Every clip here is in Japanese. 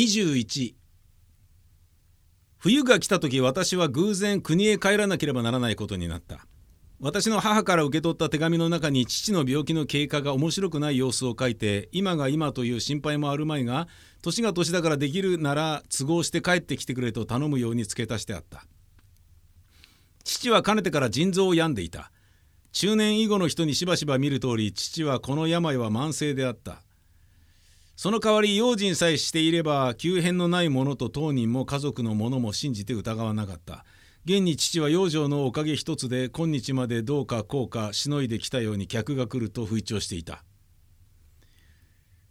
21冬が来た時私は偶然国へ帰らなければならないことになった。私の母から受け取った手紙の中に父の病気の経過が面白くない様子を書いて今が今という心配もあるまいが年が年だからできるなら都合して帰ってきてくれと頼むように付け足してあった。父はかねてから腎臓を病んでいた。中年以後の人にしばしば見る通り父はこの病は慢性であった。その代わり用心さえしていれば急変のない者と当人も家族の者も信じて疑わなかった。現に父は養生のおかげ一つで今日までどうかこうかしのいできたように客が来ると吹聴していた。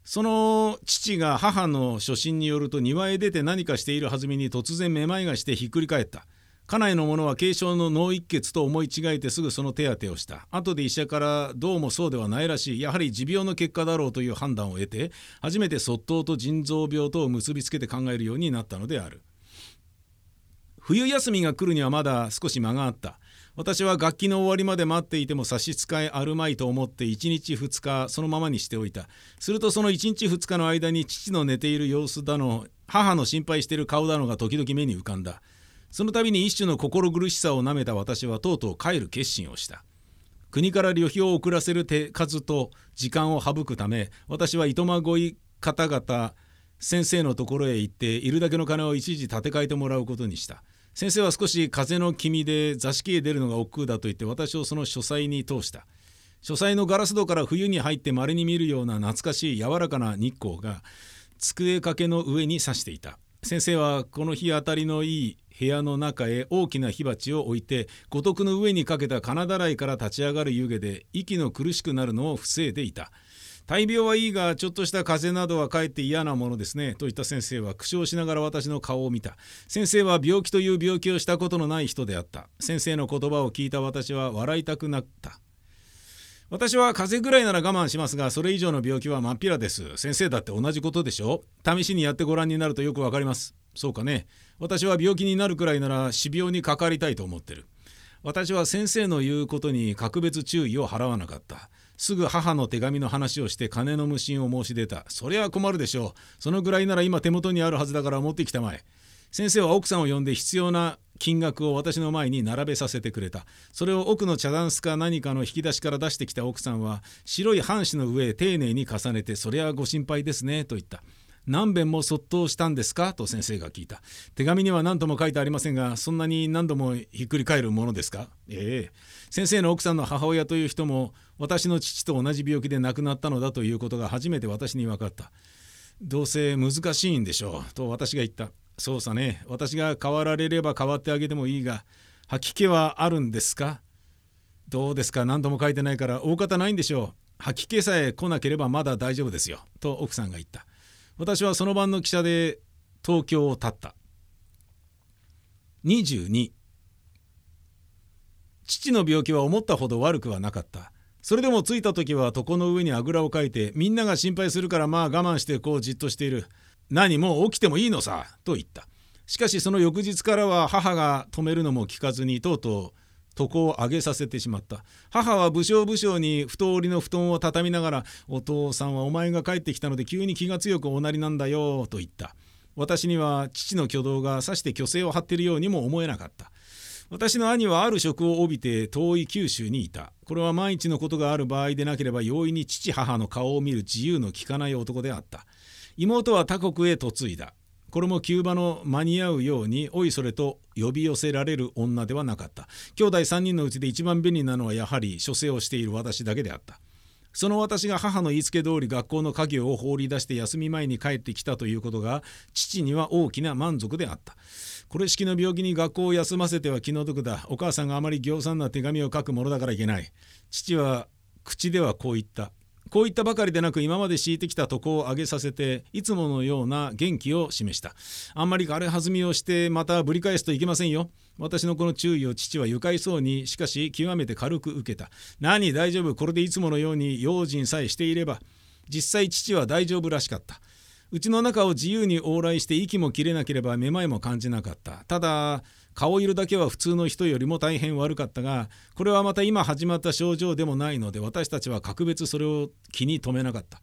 その父が母の初心によると庭へ出て何かしている弾みに突然めまいがしてひっくり返った。家内の者は軽症の脳一血と思い違えてすぐその手当てをした。後で医者からどうもそうではないらしい。やはり持病の結果だろうという判断を得て初めて卒頭と腎臓病とを結びつけて考えるようになったのである。冬休みが来るにはまだ少し間があった。私は楽器の終わりまで待っていても差し支えあるまいと思って1日2日そのままにしておいた。するとその1日2日の間に父の寝ている様子だの母の心配している顔だのが時々目に浮かんだ。その度に一種の心苦しさをなめた私はとうとう帰る決心をした。国から旅費を遅らせる手数と時間を省くため私は糸まごい方々先生のところへ行っているだけの金を一時立て替えてもらうことにした。先生は少し風の気味で座敷へ出るのが億劫だと言って私をその書斎に通した。書斎のガラス戸から冬に入って稀に見るような懐かしい柔らかな日光が机掛けの上に差していた。先生はこの日当たりのいい部屋の中へ大きな火鉢を置いて五徳の上にかけた金だらいから立ち上がる湯気で息の苦しくなるのを防いでいた。大病はいいがちょっとした風邪などはかえって嫌なものですねと言った先生は苦笑しながら私の顔を見た。先生は病気という病気をしたことのない人であった。先生の言葉を聞いた私は笑いたくなった。私は風邪ぐらいなら我慢しますがそれ以上の病気は真っ平です。先生だって同じことでしょ？試しにやってご覧になるとよくわかります。そうかね。私は病気になるくらいなら死病にかかりたいと思ってる。私は先生の言うことに格別注意を払わなかった。すぐ母の手紙の話をして金の無心を申し出た。そりゃ困るでしょう。そのぐらいなら今手元にあるはずだから持ってきたまえ。先生は奥さんを呼んで必要な金額を私の前に並べさせてくれた。それを奥の茶ダスか何かの引き出しから出してきた奥さんは白い半紙の上へ丁寧に重ねてそりゃご心配ですねと言った。何遍も卒倒したんですか？と先生が聞いた。手紙には何とも書いてありませんがそんなに何度もひっくり返るものですか？ええ。先生の奥さんの母親という人も私の父と同じ病気で亡くなったのだということが初めて私に分かった。どうせ難しいんでしょうと私が言った。そうさね。私が変わられれば変わってあげてもいいが吐き気はあるんですか？どうですか？何度も書いてないから大方ないんでしょう。吐き気さえ来なければまだ大丈夫ですよ。と奥さんが言った。私はその晩の汽車で東京を立った。22父の病気は思ったほど悪くはなかった。それでも着いた時は床の上にあぐらをかいてみんなが心配するからまあ我慢してこうじっとしている。何も起きてもいいのさと言った。しかしその翌日からは母が止めるのも聞かずにとうとう床を上げさせてしまった。母は武将武将に太織の布団を畳みながら「お父さんはお前が帰ってきたので急に気が強くおなりなんだよ」と言った。私には父の挙動がさして虚勢を張っているようにも思えなかった。私の兄はある職を帯びて遠い九州にいた。これは万一のことがある場合でなければ容易に父母の顔を見る自由の利かない男であった。妹は他国へ嫁いだ。これも急場の間に合うようにおいそれと呼び寄せられる女ではなかった。兄弟3人のうちで一番便利なのはやはり書生をしている私だけであった。その私が母の言いつけ通り学校の家業を放り出して休み前に帰ってきたということが父には大きな満足であった。これ式の病気に学校を休ませては気の毒だ。お母さんがあまり行産な手紙を書くものだからいけない。父は口ではこう言った。こういったばかりでなく今まで敷いてきた床を上げさせていつものような元気を示した。あんまり軽はずみをしてまたぶり返すといけませんよ。私のこの注意を父は愉快そうにしかし極めて軽く受けた。何大丈夫これでいつものように用心さえしていれば。実際父は大丈夫らしかった。うちの中を自由に往来して息も切れなければめまいも感じなかった。ただ顔色だけは普通の人よりも大変悪かったがこれはまた今始まった症状でもないので私たちは格別それを気に留めなかった。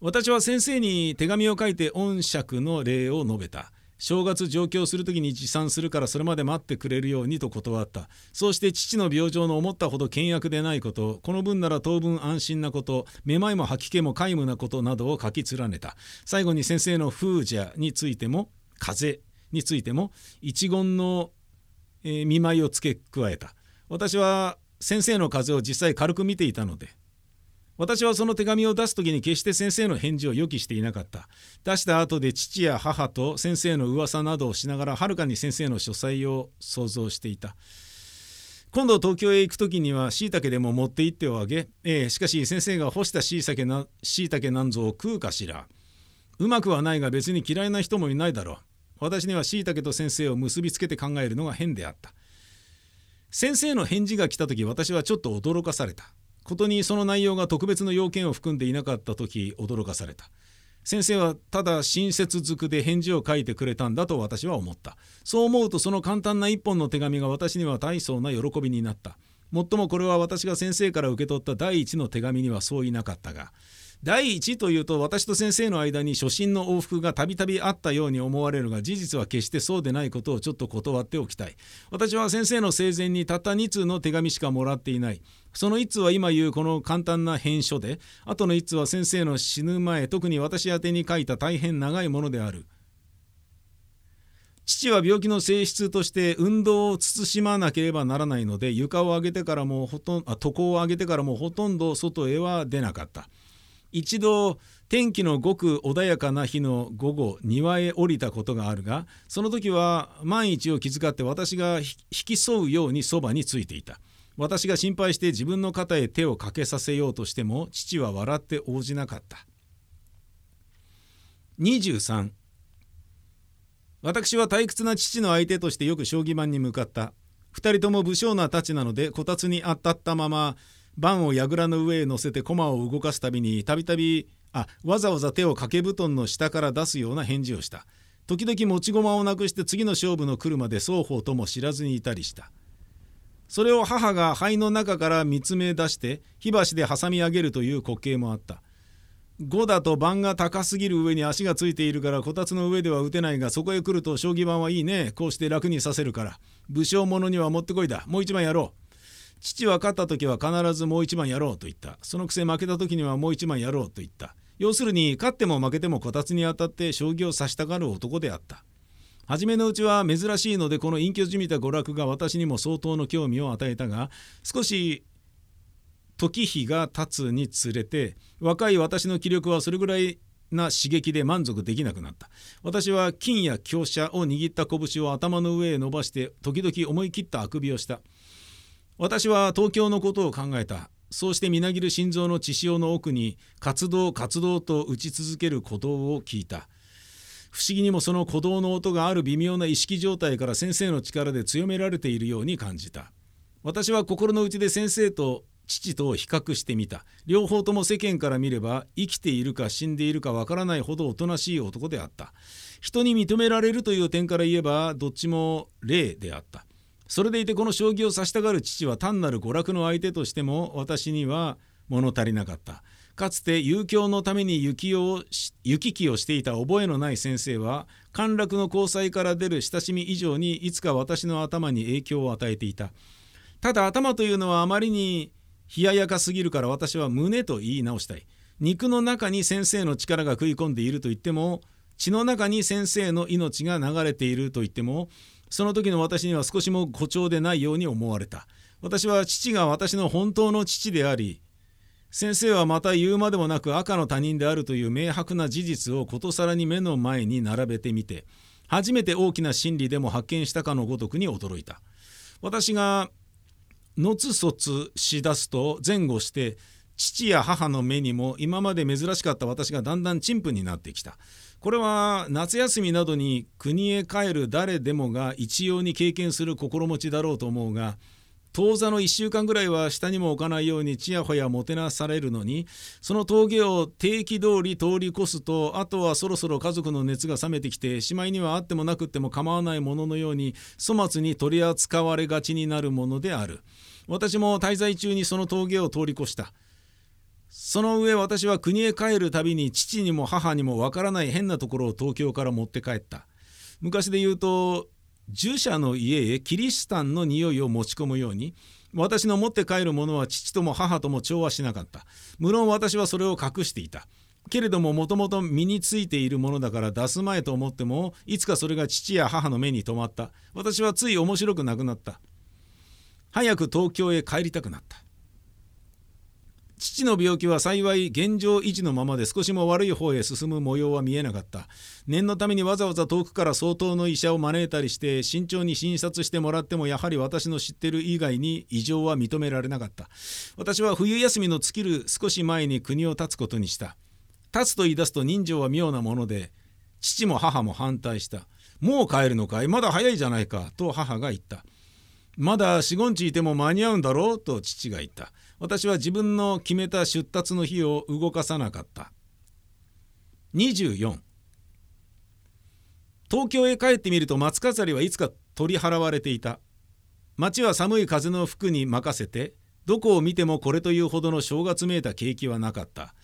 私は先生に手紙を書いて恩釈の礼を述べた。正月上京する時に持参するからそれまで待ってくれるようにと断った。そうして父の病状の思ったほど倹約でないことこの分なら当分安心なことめまいも吐き気も皆無なことなどを書き連ねた。最後に先生の風邪についても風邪についても一言の、え、見舞いを付け加えた。私は先生の風を実際軽く見ていたので私はその手紙を出す時に決して先生の返事を予期していなかった。出した後で父や母と先生の噂などをしながらはるかに先生の書斎を想像していた。今度東京へ行く時にはしいたけでも持って行っておあげ、えー、しかし先生が干したしいたけなしいたけなんぞを食うかしら。うまくはないが別に嫌いな人もいないだろう。私にはしいたけと先生を結びつけて考えるのが変であった。先生の返事が来た時私はちょっと驚かされた。ことにその内容が特別の要件を含んでいなかった時驚かされた。先生はただ親切づくで返事を書いてくれたんだと私は思った。そう思うとその簡単な一本の手紙が私には大層な喜びになった。もっともこれは私が先生から受け取った第一の手紙にはそういなかったが第一というと私と先生の間に初心の往復がたびたびあったように思われるが事実は決してそうでないことをちょっと断っておきたい。私は先生の生前にたった2通の手紙しかもらっていない。その1通は今言うこの簡単な返書であとの1通は先生の死ぬ前特に私宛に書いた大変長いものである。父は病気の性質として運動を慎まなければならないので床を上げてからもほとんあ床を上げてからもほとんど外へは出なかった。一度天気のごく穏やかな日の午後庭へ降りたことがあるがその時は万一を気遣って私が引き添うようにそばについていた。私が心配して自分の肩へ手をかけさせようとしても父は笑って応じなかった。23私は退屈な父の相手としてよく将棋盤に向かった。2人とも武将な太刀なのでこたつに当たったまま盤を櫓の上へ乗せて駒を動かすたびにたびたびあわざわざ手を掛け布団の下から出すような返事をした。時々持ち駒をなくして次の勝負の来るまで双方とも知らずにいたりした。それを母が肺の中から見つめ出して火箸で挟み上げるという滑稽もあった。5だと盤が高すぎる上に足がついているからこたつの上では打てないがそこへ来ると将棋盤はいいねこうして楽にさせるから。武将者には持ってこいだ。もう一枚やろう。父は勝った時は必ずもう一番やろうと言った。そのくせ負けた時にはもう一番やろうと言った。要するに勝っても負けてもこたつに当たって将棋を指したがる男であった。初めのうちは珍しいのでこの隠居じみた娯楽が私にも相当の興味を与えたが少し時日が経つにつれて若い私の気力はそれぐらいな刺激で満足できなくなった。私は金や強者を握った拳を頭の上へ伸ばして時々思い切ったあくびをした。私は東京のことを考えた。そうしてみなぎる心臓の血潮の奥に活動活動と打ち続ける鼓動を聞いた。不思議にもその鼓動の音がある微妙な意識状態から先生の力で強められているように感じた。私は心の内で先生と父とを比較してみた。両方とも世間から見れば生きているか死んでいるかわからないほどおとなしい男であった。人に認められるという点から言えばどっちも霊であった。それでいてこの将棋を指したがる父は単なる娯楽の相手としても私には物足りなかった。かつて遊興のために行き来をしていた覚えのない先生は陥落の交際から出る親しみ以上にいつか私の頭に影響を与えていた。ただ頭というのはあまりに冷ややかすぎるから私は胸と言い直したい。肉の中に先生の力が食い込んでいると言っても血の中に先生の命が流れていると言ってもその時の私には少しも誇張でないように思われた。私は父が私の本当の父であり先生はまた言うまでもなく赤の他人であるという明白な事実をことさらに目の前に並べてみて初めて大きな真理でも発見したかのごとくに驚いた。私がのつそつしだすと前後して父や母の目にも今まで珍しかった私がだんだん陳腐になってきた。これは夏休みなどに国へ帰る誰でもが一様に経験する心持ちだろうと思うが当座の1週間ぐらいは下にも置かないようにちやほやもてなされるのにその峠を定期通り通り越すとあとはそろそろ家族の熱が冷めてきてしまいにはあってもなくっても構わないもののように粗末に取り扱われがちになるものである。私も滞在中にその峠を通り越した。その上私は国へ帰るたびに父にも母にもわからない変なところを東京から持って帰った。昔で言うと従者の家へキリシタンの匂いを持ち込むように私の持って帰るものは父とも母とも調和しなかった。無論私はそれを隠していた。けれどももともと身についているものだから出すまいと思ってもいつかそれが父や母の目に留まった。私はつい面白くなくなった。早く東京へ帰りたくなった。父の病気は幸い現状維持のままで少しも悪い方へ進む模様は見えなかった。念のためにわざわざ遠くから相当の医者を招いたりして慎重に診察してもらってもやはり私の知ってる以外に異常は認められなかった。私は冬休みの尽きる少し前に国を立つことにした。立つと言い出すと人情は妙なもので父も母も反対した。もう帰るのかい？まだ早いじゃないかと母が言った。まだ四五日いても間に合うんだろうと父が言った。私は自分の決めた出立の日を動かさなかった。24東京へ帰ってみると松飾りはいつか取り払われていた。町は寒い風の服に任せてどこを見てもこれというほどの正月めいた景気はなかった。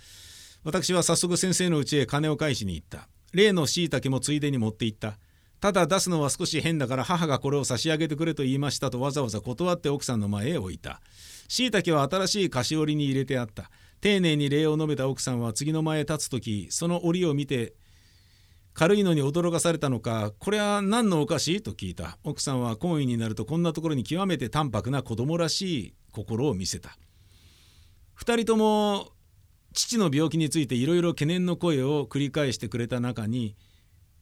私は早速先生の家へ金を返しに行った。例のしいたけもついでに持って行った。ただ出すのは少し変だから母がこれを差し上げてくれと言いましたとわざわざ断って奥さんの前へ置いた。しいたけは新しい菓子折りに入れてあった。丁寧に礼を述べた奥さんは次の前へ立つ時その折を見て軽いのに驚かされたのか「これは何のお菓子?」と聞いた。奥さんは懇意になるとこんなところに極めて淡白な子供らしい心を見せた。2人とも父の病気についていろいろ懸念の声を繰り返してくれた中に「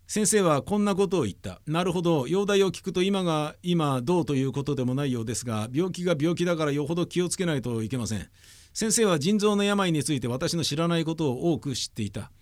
先生はこんなことを言った。なるほど、容体を聞くと今が今どうということでもないようですが、病気が病気だからよほど気をつけないといけません。先生は腎臓の病について私の知らないことを多く知っていた。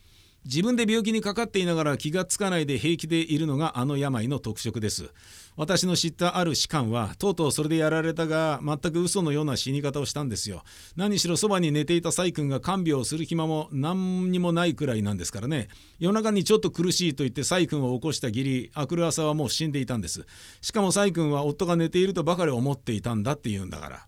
自分で病気にかかっていながら気がつかないで平気でいるのがあの病の特色です。私の知ったある士官はとうとうそれでやられたが全く嘘のような死に方をしたんですよ。何しろそばに寝ていた細君が看病をする暇も何にもないくらいなんですからね。夜中にちょっと苦しいと言って細君を起こした義理明くる朝はもう死んでいたんです。しかも細君は夫が寝ているとばかり思っていたんだって言うんだから。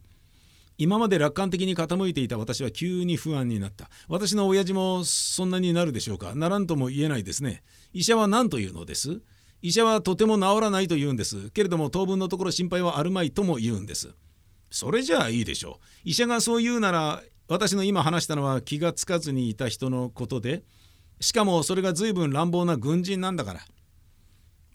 今まで楽観的に傾いていた私は急に不安になった。私の親父もそんなになるでしょうか。ならんとも言えないですね。医者は何というのです？医者はとても治らないと言うんです。けれども当分のところ心配はあるまいとも言うんです。それじゃあいいでしょう。医者がそう言うなら私の今話したのは気がつかずにいた人のことでしかもそれが随分乱暴な軍人なんだから。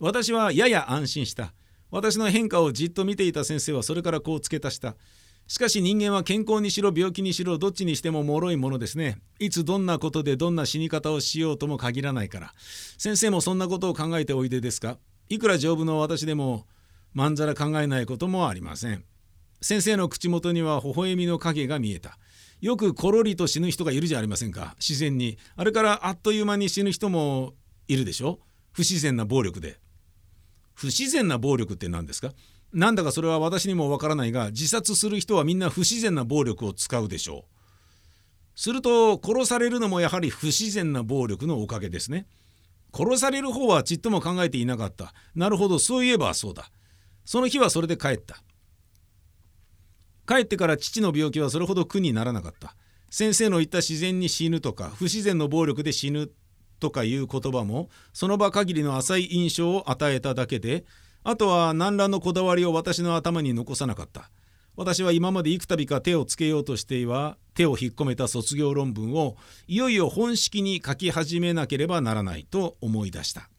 私はやや安心した。私の変化をじっと見ていた先生はそれからこう付け足した。しかし人間は健康にしろ病気にしろどっちにしても脆いものですね。いつどんなことでどんな死に方をしようとも限らないから。先生もそんなことを考えておいでですか？いくら丈夫の私でもまんざら考えないこともありません。先生の口元には微笑みの影が見えた。よくころりと死ぬ人がいるじゃありませんか自然に。あれからあっという間に死ぬ人もいるでしょ？不自然な暴力で。不自然な暴力って何ですか？なんだかそれは私にもわからないが自殺する人はみんな不自然な暴力を使うでしょう。すると殺されるのもやはり不自然な暴力のおかげですね。殺される方はちっとも考えていなかった。なるほどそういえばそうだ。その日はそれで帰った。帰ってから父の病気はそれほど苦にならなかった。先生の言った自然に死ぬとか不自然の暴力で死ぬとかいう言葉もその場限りの浅い印象を与えただけであとは何らのこだわりを私の頭に残さなかった。私は今まで幾度か手をつけようとしては手を引っ込めた卒業論文をいよいよ本式に書き始めなければならないと思い出した。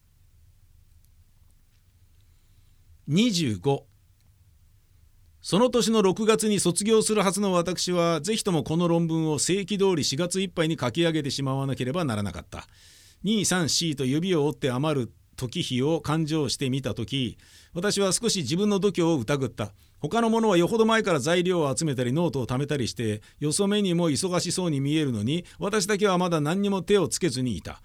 25その年の6月に卒業するはずの私はぜひともこの論文を正規通り4月いっぱいに書き上げてしまわなければならなかった。234と指を折って余る時日を勘定してみた時私は少し自分の度胸を疑った。他の者はよほど前から材料を集めたりノートを貯めたりしてよそ目にも忙しそうに見えるのに私だけはまだ何にも手をつけずにいた。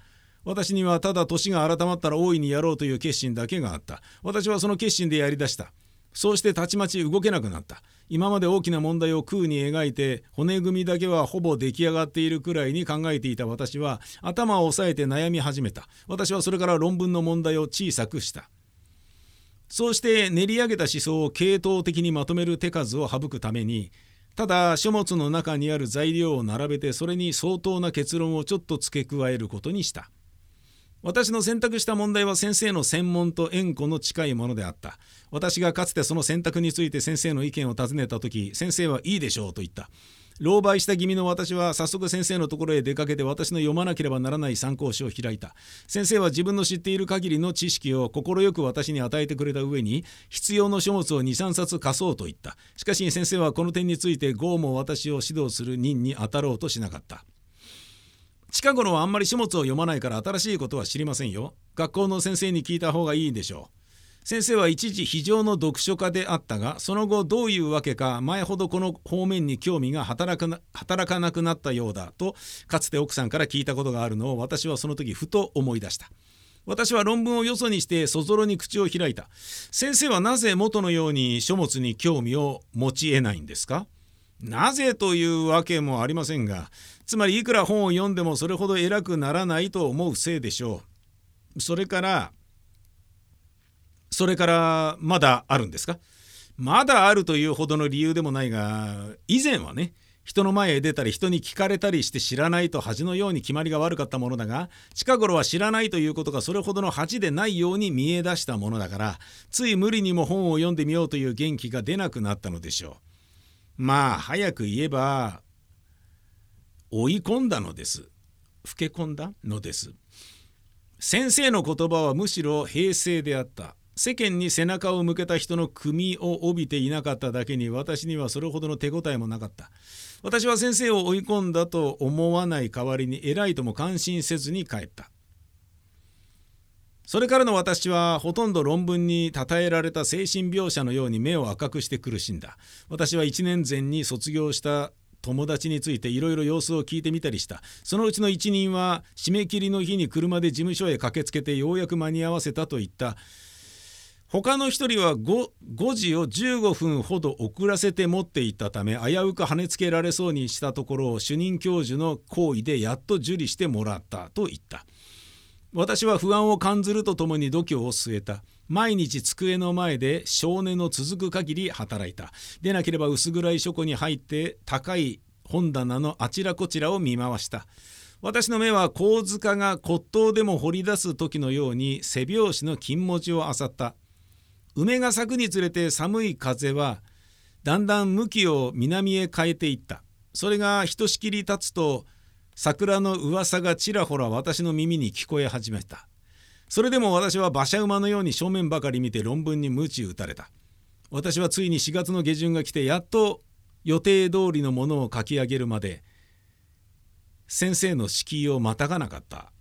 私にはただ年が改まったら大いにやろうという決心だけがあった。私はその決心でやりだした。そうしてたちまち動けなくなった。今まで大きな問題を空に描いて骨組みだけはほぼ出来上がっているくらいに考えていた私は頭を押さえて悩み始めた。私はそれから論文の問題を小さくした。そうして練り上げた思想を系統的にまとめる手数を省くためにただ書物の中にある材料を並べてそれに相当な結論をちょっと付け加えることにした。私の選択した問題は先生の専門と縁故の近いものであった。私がかつてその選択について先生の意見を尋ねた時先生はいいでしょうと言った。狼狽した気味の私は早速先生のところへ出かけて私の読まなければならない参考書を開いた。先生は自分の知っている限りの知識を快く私に与えてくれた上に必要の書物を23冊貸そうと言った。しかし先生はこの点について豪も私を指導する任に当たろうとしなかった。近頃はあんまり書物を読まないから新しいことは知りませんよ。学校の先生に聞いた方がいいでしょう。先生は一時非常の読書家であったがその後どういうわけか前ほどこの方面に興味が働かな働かなくなったようだとかつて奥さんから聞いたことがあるのを私はその時ふと思い出した。私は論文をよそにしてそぞろに口を開いた。先生はなぜ元のように書物に興味を持ち得ないんですか？なぜというわけもありませんがつまりいくら本を読んでもそれほど偉くならないと思うせいでしょう。それからそれからまだあるんですか？まだあるというほどの理由でもないが以前はね人の前へ出たり人に聞かれたりして知らないと恥のように決まりが悪かったものだが近頃は知らないということがそれほどの恥でないように見え出したものだからつい無理にも本を読んでみようという元気が出なくなったのでしょう。まあ早く言えば追い込んだのです。老け込んだのです。先生の言葉はむしろ平静であった。世間に背中を向けた人の組を帯びていなかっただけに私にはそれほどの手応えもなかった。私は先生を追い込んだと思わない代わりに偉いとも感心せずに帰った。それからの私はほとんど論文に称えられた精神描写のように目を赤くして苦しんだ。私は1年前に卒業した友達についていろいろ様子を聞いてみたりした。そのうちの一人は締め切りの日に車で事務所へ駆けつけてようやく間に合わせたと言った。他の一人は 5, 5時を15分ほど遅らせて持っていったため危うく跳ねつけられそうにしたところを主任教授の行為でやっと受理してもらったと言った。私は不安を感ずるとともに度胸を据えた。毎日机の前で少年の続く限り働いた。でなければ薄暗い書庫に入って高い本棚のあちらこちらを見回した。私の目は神塚が骨董でも掘り出す時のように背拍子の金文字を漁った。梅が咲くにつれて寒い風はだんだん向きを南へ変えていった。それがひとしきり立つと桜の噂がちらほら私の耳に聞こえ始めた。それでも私は馬車馬のように正面ばかり見て論文に鞭打たれた。私はついに4月の下旬が来てやっと予定通りのものを書き上げるまで先生の敷居をまたがなかった。